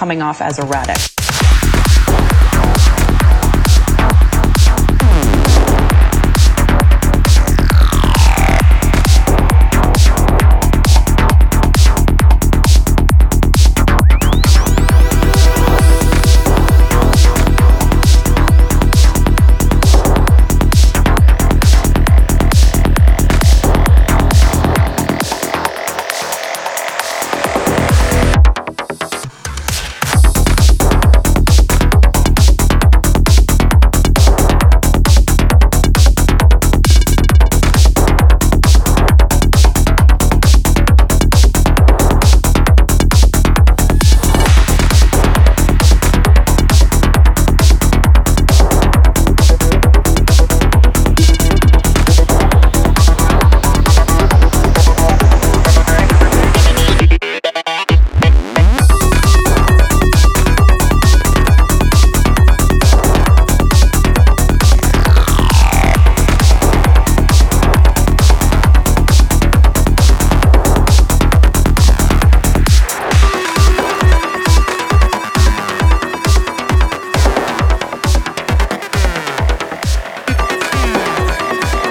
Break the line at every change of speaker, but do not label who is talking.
coming off as erratic.